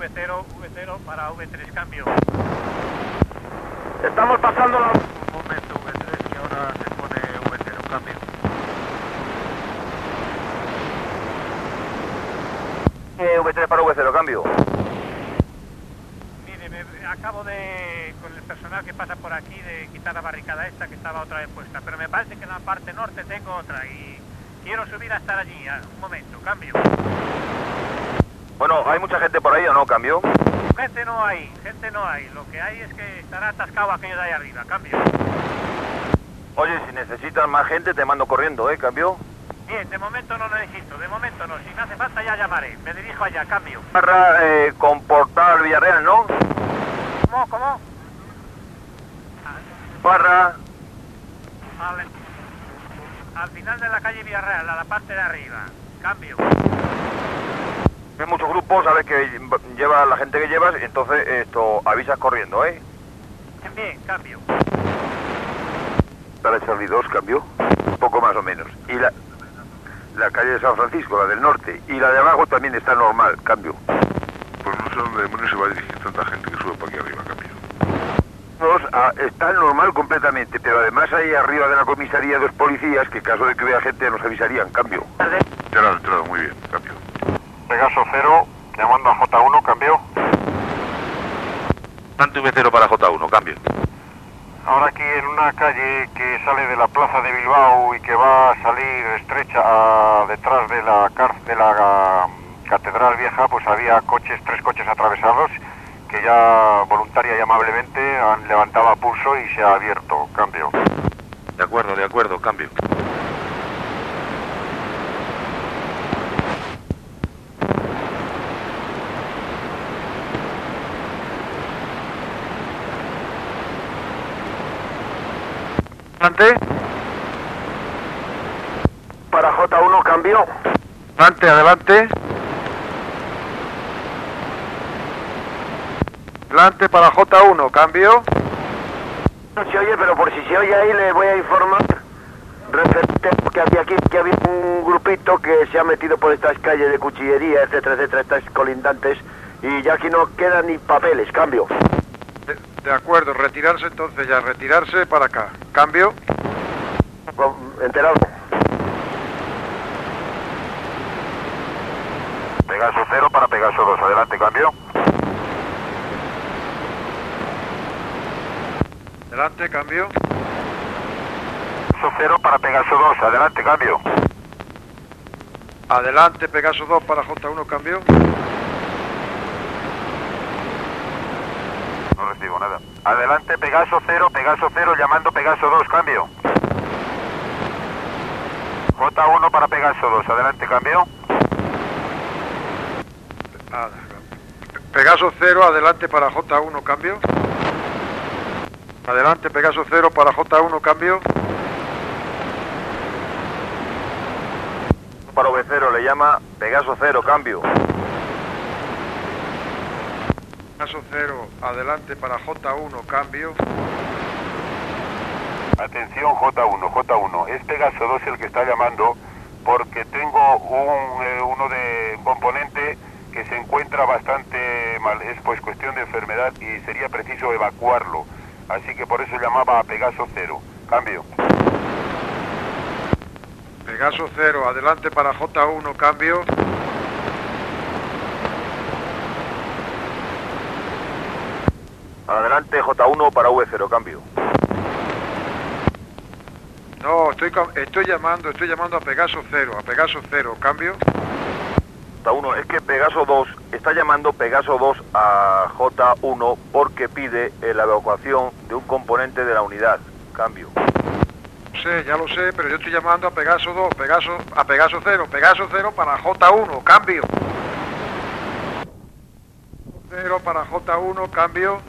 V0, V0 para V3, cambio. Estamos pasando la... Un momento, V3, que ahora se pone V0, cambio. Eh, V3 para V0, cambio. Mire, me- acabo de, con el personal que pasa por aquí, de quitar la barricada esta que estaba otra vez puesta. Pero me parece que en la parte norte tengo otra y quiero subir a estar allí. Ah, Un momento, cambio. Bueno, ¿hay mucha gente por ahí o no? ¿Cambio? Gente no hay, gente no hay. Lo que hay es que estará atascado aquello de ahí arriba, cambio. Oye, si necesitas más gente te mando corriendo, ¿eh? ¿Cambio? Bien, de momento no necesito, de momento no. Si me hace falta ya llamaré. Me dirijo allá, cambio. Barra, eh, comportar Villarreal, ¿no? ¿Cómo, cómo? Barra, Al, al final de la calle Villarreal, a la parte de arriba. Cambio. Hay muchos grupos, sabes que lleva la gente que llevas, y entonces esto avisas corriendo, ¿eh? Bien, bien, cambio. Para Charlie 2, cambio. Un poco más o menos. Y la, la calle de San Francisco, la del norte. Y la de abajo también está normal, cambio. Pues no sé dónde demonios se va a dirigir tanta gente que sube para aquí arriba, cambio. Dos, ah, está normal completamente, pero además hay arriba de la comisaría dos policías que en caso de que vea gente nos avisarían, cambio. Ya lo han entrado, muy bien, cambio. Pegaso 0, llamando a J1, cambio. Tanto V0 para J1, cambio. Ahora aquí en una calle que sale de la plaza de Bilbao y que va a salir estrecha a- detrás de la, de la ah, catedral vieja, pues había coches, tres coches atravesados que ya voluntaria y amablemente han levantado a pulso y se ha abierto. Cambio. De acuerdo, de acuerdo, cambio. Adelante. Para J1, cambio. Adelante, adelante. Adelante para J1, cambio. No se oye, pero por si se oye ahí le voy a informar referente que había aquí, que había un grupito que se ha metido por estas calles de cuchillería, etcétera, etcétera, estas colindantes, y ya aquí no quedan ni papeles, cambio. De, de acuerdo, retirarse entonces ya, retirarse para acá. Cambio. Enterado. Pegaso 0 para Pegaso 2. Adelante, cambio. Adelante, cambio. Pegaso 0 para Pegaso 2. Adelante, cambio. Adelante, Pegaso 2 para J1, cambio. No recibo nada. Adelante, Pegaso 0, Pegaso 0, llamando Pegaso 2, cambio. J1 para Pegaso 2, adelante, cambio. Pegaso 0, adelante para J1, cambio. Adelante, Pegaso 0 para J1, cambio. Para V0 le llama Pegaso 0, cambio. Pegaso 0, adelante para J1, cambio. Atención, J1, J1. Es Pegaso 2 el que está llamando porque tengo un, eh, uno de un componente que se encuentra bastante mal. Es pues cuestión de enfermedad y sería preciso evacuarlo. Así que por eso llamaba a Pegaso 0. Cambio. Pegaso 0, adelante para J1, cambio. Adelante J1 para V0, cambio. No, estoy, estoy llamando, estoy llamando a Pegaso 0, a Pegaso 0, cambio. J1, es que Pegaso 2 está llamando Pegaso 2 a J1 porque pide eh, la evacuación de un componente de la unidad, cambio. No sé, ya lo sé, pero yo estoy llamando a Pegaso 2, Pegaso, a Pegaso 0, Pegaso 0 para J1, cambio. 0 para J1, cambio.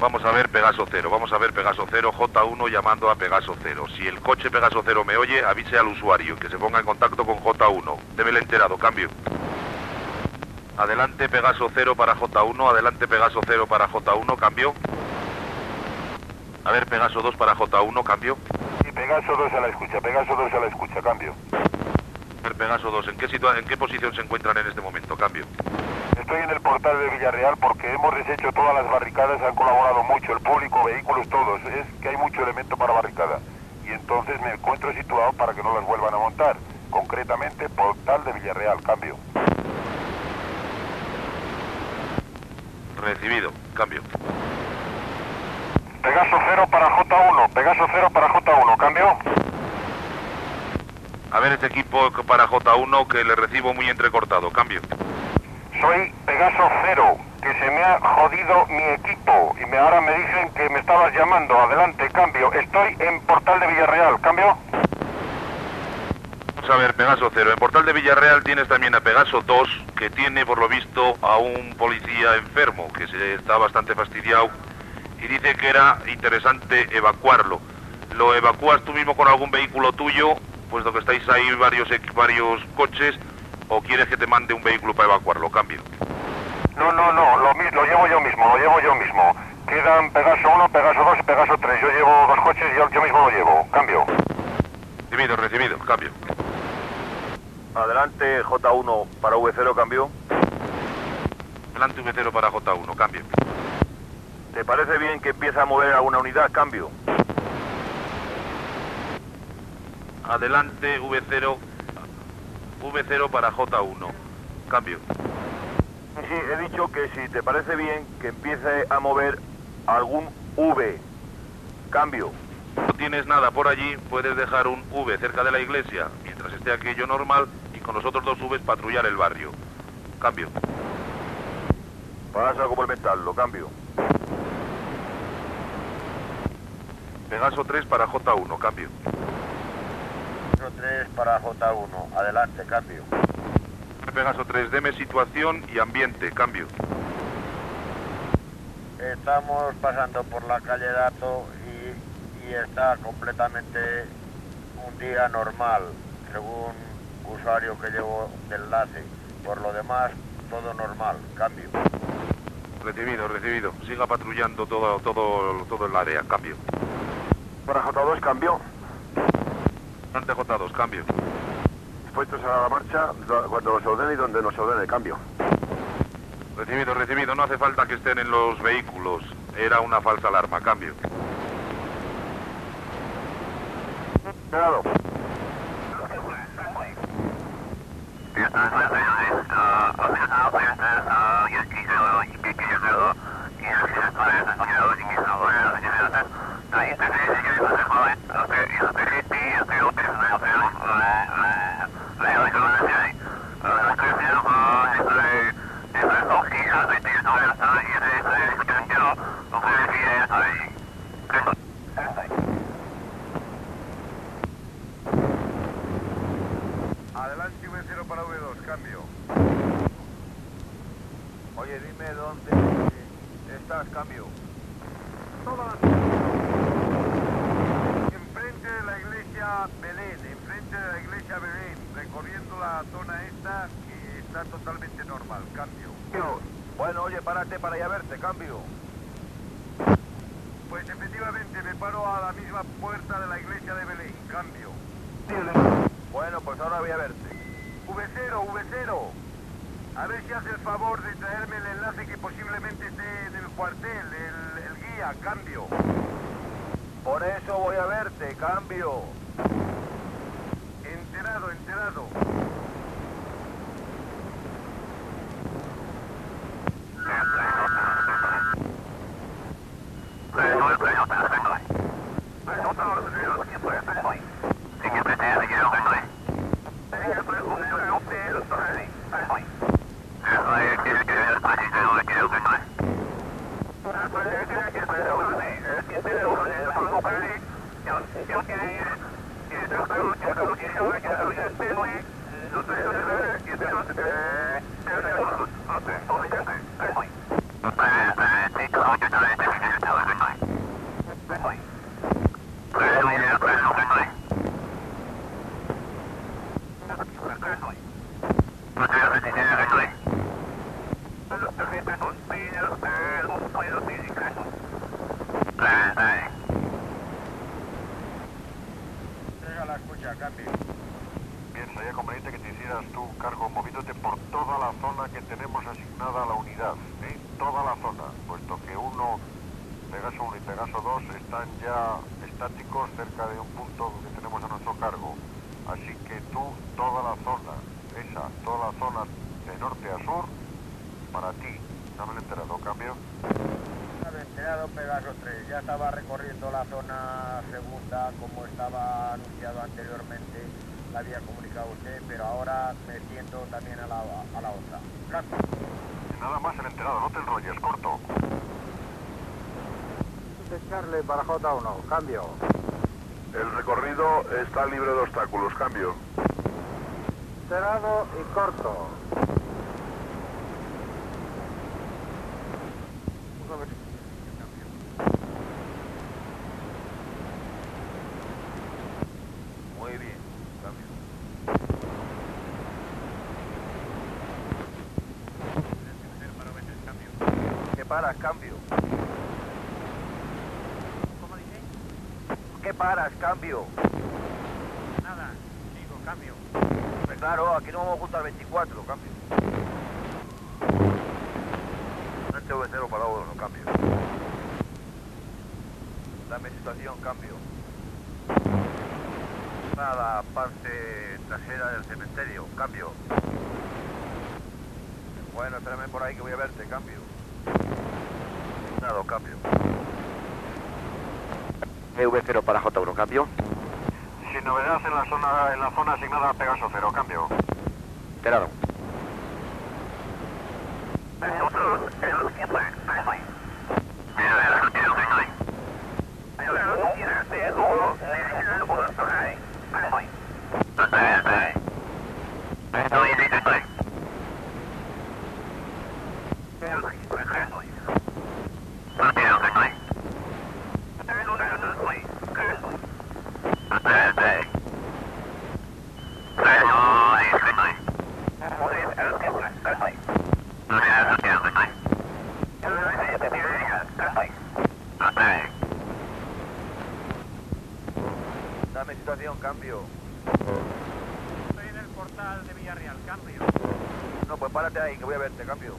Vamos a ver Pegaso 0, vamos a ver Pegaso 0, J1 llamando a Pegaso 0. Si el coche Pegaso 0 me oye, avise al usuario que se ponga en contacto con J1. Débele enterado, cambio. Adelante Pegaso 0 para J1, adelante Pegaso 0 para J1, cambio. A ver, Pegaso 2 para J1, cambio. Y Pegaso 2 a la escucha, Pegaso 2 a la escucha, cambio. El Pegaso 2, ¿en qué, situa- ¿en qué posición se encuentran en este momento? Cambio. Estoy en el portal de Villarreal porque hemos deshecho todas las barricadas, han colaborado mucho, el público, vehículos, todos. Es que hay mucho elemento para barricada. Y entonces me encuentro situado para que no las vuelvan a montar. Concretamente, portal de Villarreal, cambio. Recibido. Cambio. Pegaso 0 para J1, Pegaso 0 para J1, cambio. A ver este equipo para J1 que le recibo muy entrecortado. Cambio. Soy Pegaso 0, que se me ha jodido mi equipo. Y me, ahora me dicen que me estabas llamando. Adelante, cambio. Estoy en portal de Villarreal, cambio. Vamos a ver, Pegaso 0. En Portal de Villarreal tienes también a Pegaso 2, que tiene por lo visto a un policía enfermo, que se está bastante fastidiado y dice que era interesante evacuarlo. ¿Lo evacúas tú mismo con algún vehículo tuyo, puesto que estáis ahí varios, varios coches, o quieres que te mande un vehículo para evacuarlo? Cambio. No, no, no, lo, llevo yo mismo, lo llevo yo mismo. Quedan Pegaso 1, Pegaso 2 y Pegaso 3. Yo llevo dos coches y yo, yo mismo lo llevo. Cambio. Recibido, recibido. Cambio. Adelante, J1 para V0, cambio. Delante V0 para J1. Cambio. ¿Te parece bien que empiece a mover alguna unidad? Cambio. Adelante V0. V0 para J1. Cambio. Sí, he dicho que si te parece bien que empiece a mover algún V. Cambio. no tienes nada por allí, puedes dejar un V cerca de la iglesia mientras esté aquello normal y con los otros dos Vs patrullar el barrio. Cambio. Pasa a complementarlo, cambio. Pegaso 3 para J1, cambio. 3 para J1. Adelante, cambio. Pegaso 3, deme situación y ambiente, cambio. Estamos pasando por la calle Dato y, y está completamente un día normal, según usuario que llevo de enlace. Por lo demás, todo normal, cambio. Recibido, recibido. Siga patrullando todo, todo, todo el área, cambio. Para J2, cambio. Ante J2, cambio. Dispuestos a la marcha cuando nos ordene y donde nos ordene, cambio. Recibido, recibido. No hace falta que estén en los vehículos. Era una falsa alarma, cambio. Claro. Oye, dime dónde estás, cambio. Enfrente de la iglesia Belén, enfrente de la iglesia Belén, recorriendo la zona esta que está totalmente normal, cambio. Bueno, oye, párate para ir a verte, cambio. Pues efectivamente me paro a la misma puerta de la iglesia de Belén, cambio. Bueno, pues ahora voy a verte. V0, V0. A ver si hace el favor de traerme el enlace que posiblemente esté en el cuartel, el, el guía, cambio. Por eso voy a verte, cambio. Enterado, enterado. Gracias. Cati. Bien, sería conveniente que te hicieras tú cargo moviéndote por toda la zona que tenemos asignada a la unidad, ¿eh? Toda la zona, puesto que uno, Pegaso 1 y Pegaso 2 están ya estáticos cerca de un punto que tenemos a nuestro cargo. Así que tú, toda la zona, esa, toda la zona de norte a sur, para ti. No me lo enterado, cambio enterado Pegaso 3, ya estaba recorriendo la zona segunda como estaba anunciado anteriormente, la había comunicado usted, pero ahora me siento también a la, a la otra. Cambio. Nada más el enterado, no te enrolles, corto. Charlie para J1, cambio. El recorrido está libre de obstáculos, cambio. Enterado y corto. Muy bien, cambio. ¿Qué paras, cambio? ¿Cómo dice? ¿Qué paras, cambio? Nada, sigo, cambio. Pues claro, aquí no vamos a juntar 24, cambio. Este V0 para uno, cambio. Dame situación, cambio. A la parte trasera del cementerio, cambio. Bueno, espérame por ahí que voy a verte, cambio. Cambio. EV0 para J1, cambio. Sin novedad en la zona, en la zona asignada a Pegaso 0, cambio. Enterado. Dame situación, cambio. Estoy en el portal de Villarreal, cambio. No, pues párate ahí que voy a verte, cambio.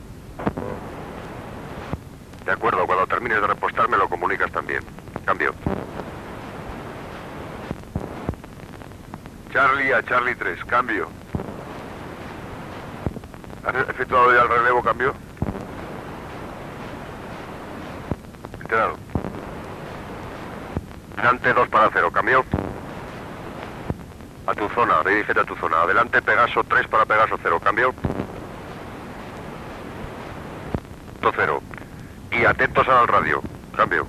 De acuerdo, cuando repostar me lo comunicas también. Cambio. Charlie a Charlie 3, cambio. ¿Has efectuado ya el relevo, cambio? Enterado. Delante 2 para 0, cambio. A tu zona, dirígete a tu zona. Adelante Pegaso 3 para Pegaso 0, cambio. 0. Y atentos al radio, cambio.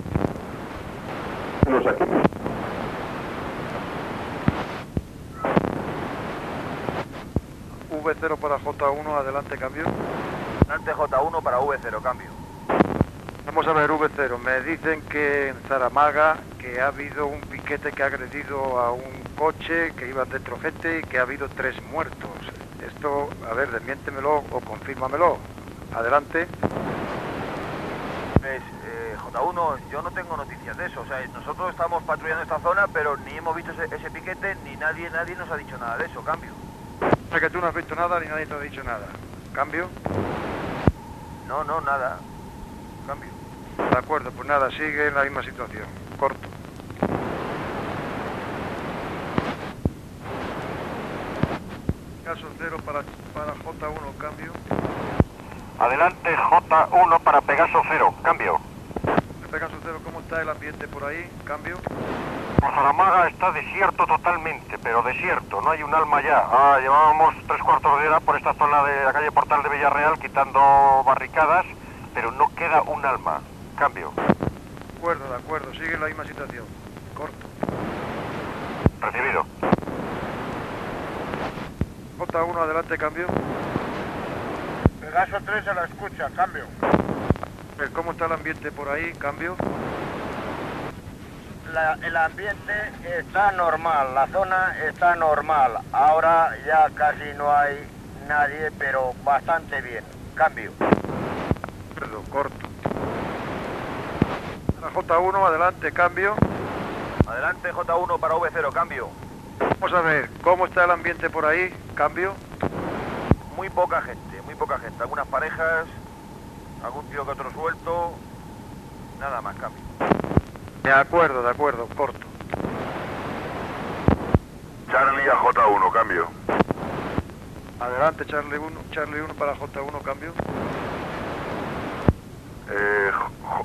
V0 para J1, adelante, cambio. Adelante J1 para V0, cambio. Vamos a ver, V0. Me dicen que en Zaramaga que ha habido un piquete que ha agredido a un coche, que iba dentro gente y que ha habido tres muertos. Esto, a ver, desmiéntemelo o confírmamelo. Adelante. Eh, J1, yo no tengo noticias de eso. O sea, nosotros estamos patrullando esta zona, pero ni hemos visto ese, ese piquete, ni nadie, nadie nos ha dicho nada de eso, cambio. O sea que tú no has visto nada ni nadie te ha dicho nada. Cambio. No, no, nada. Cambio. De acuerdo, pues nada, sigue en la misma situación. Corto. Caso cero para, para J1, cambio. Adelante J1 para Pegaso 0, cambio. Caso cero, ¿cómo está el ambiente por ahí? Cambio. Por Zaramaga está desierto totalmente, pero desierto, no hay un alma ya. Ah, llevábamos tres cuartos de hora por esta zona de la calle Portal de Villarreal quitando barricadas, pero no queda un alma. Cambio. De acuerdo, de acuerdo, sigue la misma situación. Corto. Recibido. J1, adelante, cambio. Pegaso 3 a la escucha, cambio. ¿Cómo está el ambiente por ahí? Cambio. La- el ambiente está normal, la zona está normal. Ahora ya casi no hay nadie, pero bastante bien. Cambio. Acuerdo, corto. La J1, adelante, cambio. Adelante J1 para V0, cambio. Vamos a ver, ¿cómo está el ambiente por ahí? ¿Cambio? Muy poca gente, muy poca gente. Algunas parejas, algún tío que otro suelto. Nada más, cambio. De acuerdo, de acuerdo, corto. Charlie a J1, cambio. Adelante, Charlie 1, Charlie 1 para J1, cambio. Eh, J-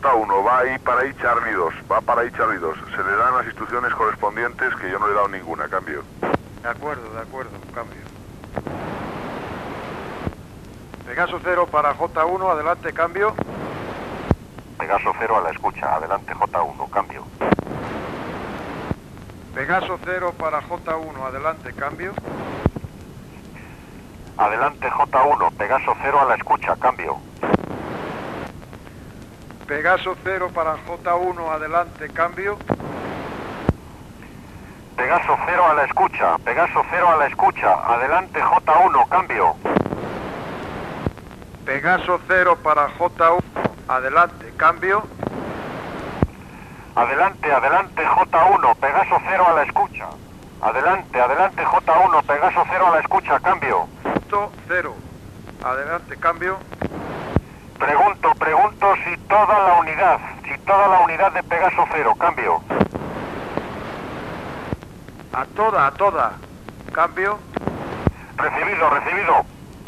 J1, va ahí para ahí Charlie 2, va para ahí Charlie 2. Se le dan las instrucciones correspondientes que yo no le he dado ninguna, cambio. De acuerdo, de acuerdo, cambio. Pegaso 0 para J1, adelante, cambio. Pegaso 0 a la escucha. Adelante J1. Cambio. Pegaso 0 para J1, adelante, cambio. Adelante J1. Pegaso 0 a la escucha. Cambio. Pegaso 0 para J1, adelante, cambio. Pegaso 0 a la escucha. Pegaso 0 a la escucha. Adelante J1. Cambio. Pegaso 0 para J1, adelante, cambio. Adelante, adelante J1. Pegaso 0 a la escucha. Adelante, adelante J1. Pegaso 0 a la escucha. Cambio. Punto 0, adelante, cambio. Pregunto, pregunto si toda la unidad, si toda la unidad de Pegaso 0. Cambio. A toda, a toda, cambio. Recibido, recibido.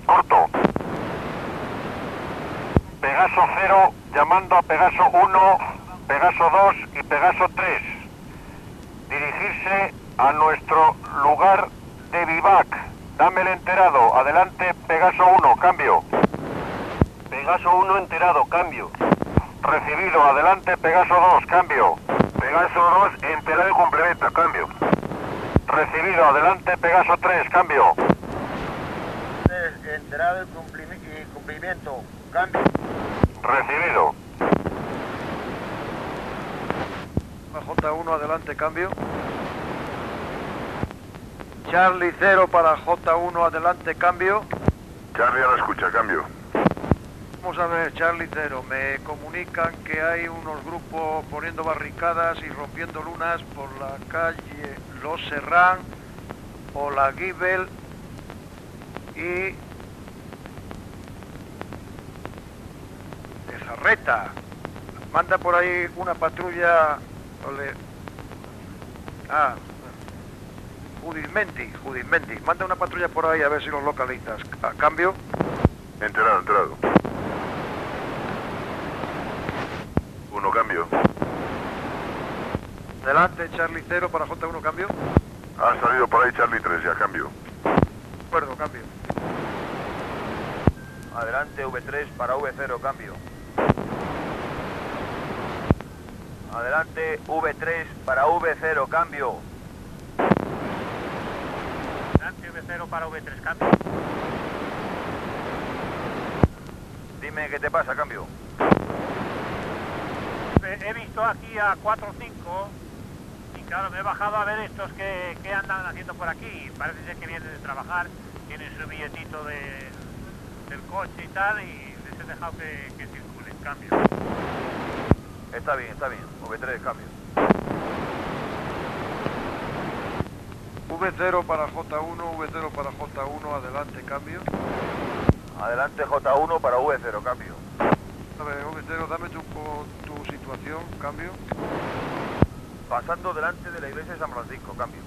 Corto. Pegaso 0 llamando a Pegaso 1, Pegaso 2 y Pegaso 3. Dirigirse a nuestro lugar de vivac. Dame el enterado. Adelante Pegaso 1, cambio. Pegaso 1 enterado, cambio. Recibido, adelante Pegaso 2, cambio. Pegaso 2 enterado y complementa, cambio. Recibido, adelante Pegaso 3, cambio. Enterado y, y cumplimiento. Cambio. Recibido. J1, adelante, cambio. Charlie 0 para J1, adelante, cambio. Charlie a la escucha, cambio. Vamos a ver, Charlie 0, me comunican que hay unos grupos poniendo barricadas y rompiendo lunas por la calle Los Serrán o la Gibel y Zarreta. Manda por ahí una patrulla. ole. Ah, Judismenti, Judismenti. Manda una patrulla por ahí a ver si los localizas. A cambio. Enterado, enterado. Uno, cambio. Adelante, Charlie 0 para J1, cambio. Ha salido por ahí Charlie 3, ya, cambio. De acuerdo, cambio. Adelante V3 para V0, cambio. Adelante V3 para V0, cambio. Adelante V0 para V3, cambio. Dime qué te pasa, cambio. He visto aquí a 4 o 5 y claro, me he bajado a ver estos que, que andan haciendo por aquí. Parece ser que vienen de trabajar, tienen su billetito de- del coche y tal y les he dejado que, que circulen, cambio. Está bien, está bien. V3, cambio. V0 para J1, V0 para J1, adelante, cambio. Adelante J1 para V0, cambio. A ver, V0, dame tu, tu situación, cambio. Pasando delante de la iglesia de San Francisco, cambio.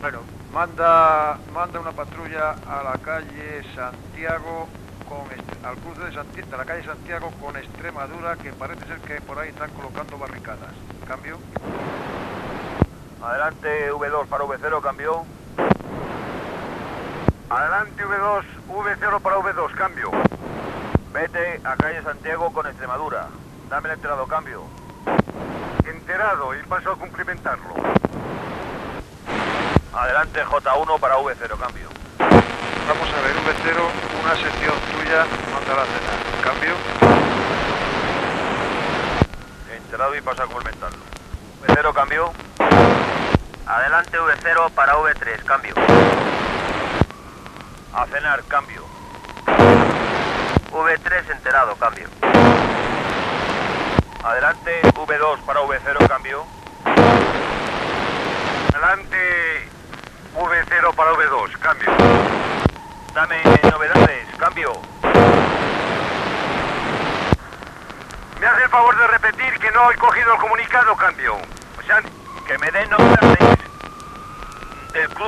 Bueno, manda, manda una patrulla a la calle Santiago con al cruce de, Santi- de la calle Santiago con Extremadura, que parece ser que por ahí están colocando barricadas. Cambio. Adelante V2 para V0, cambio. Adelante V2, V0 para V2, cambio. Vete a calle Santiago con Extremadura. Dame el enterado, cambio. Enterado y paso a cumplimentarlo. Adelante J1 para V0, cambio. Vamos a ver, V0, una sección tuya, mándala a cenar. Cambio. Enterado y paso a complementarlo. V0, cambio. Adelante V0 para V3, cambio. A cenar, cambio. V3 enterado, cambio. Adelante V2 para V0, cambio. Adelante V0 para V2, cambio. Dame novedades, cambio. Me hace el favor de repetir que no he cogido el comunicado, cambio. O sea, que me den novedades del club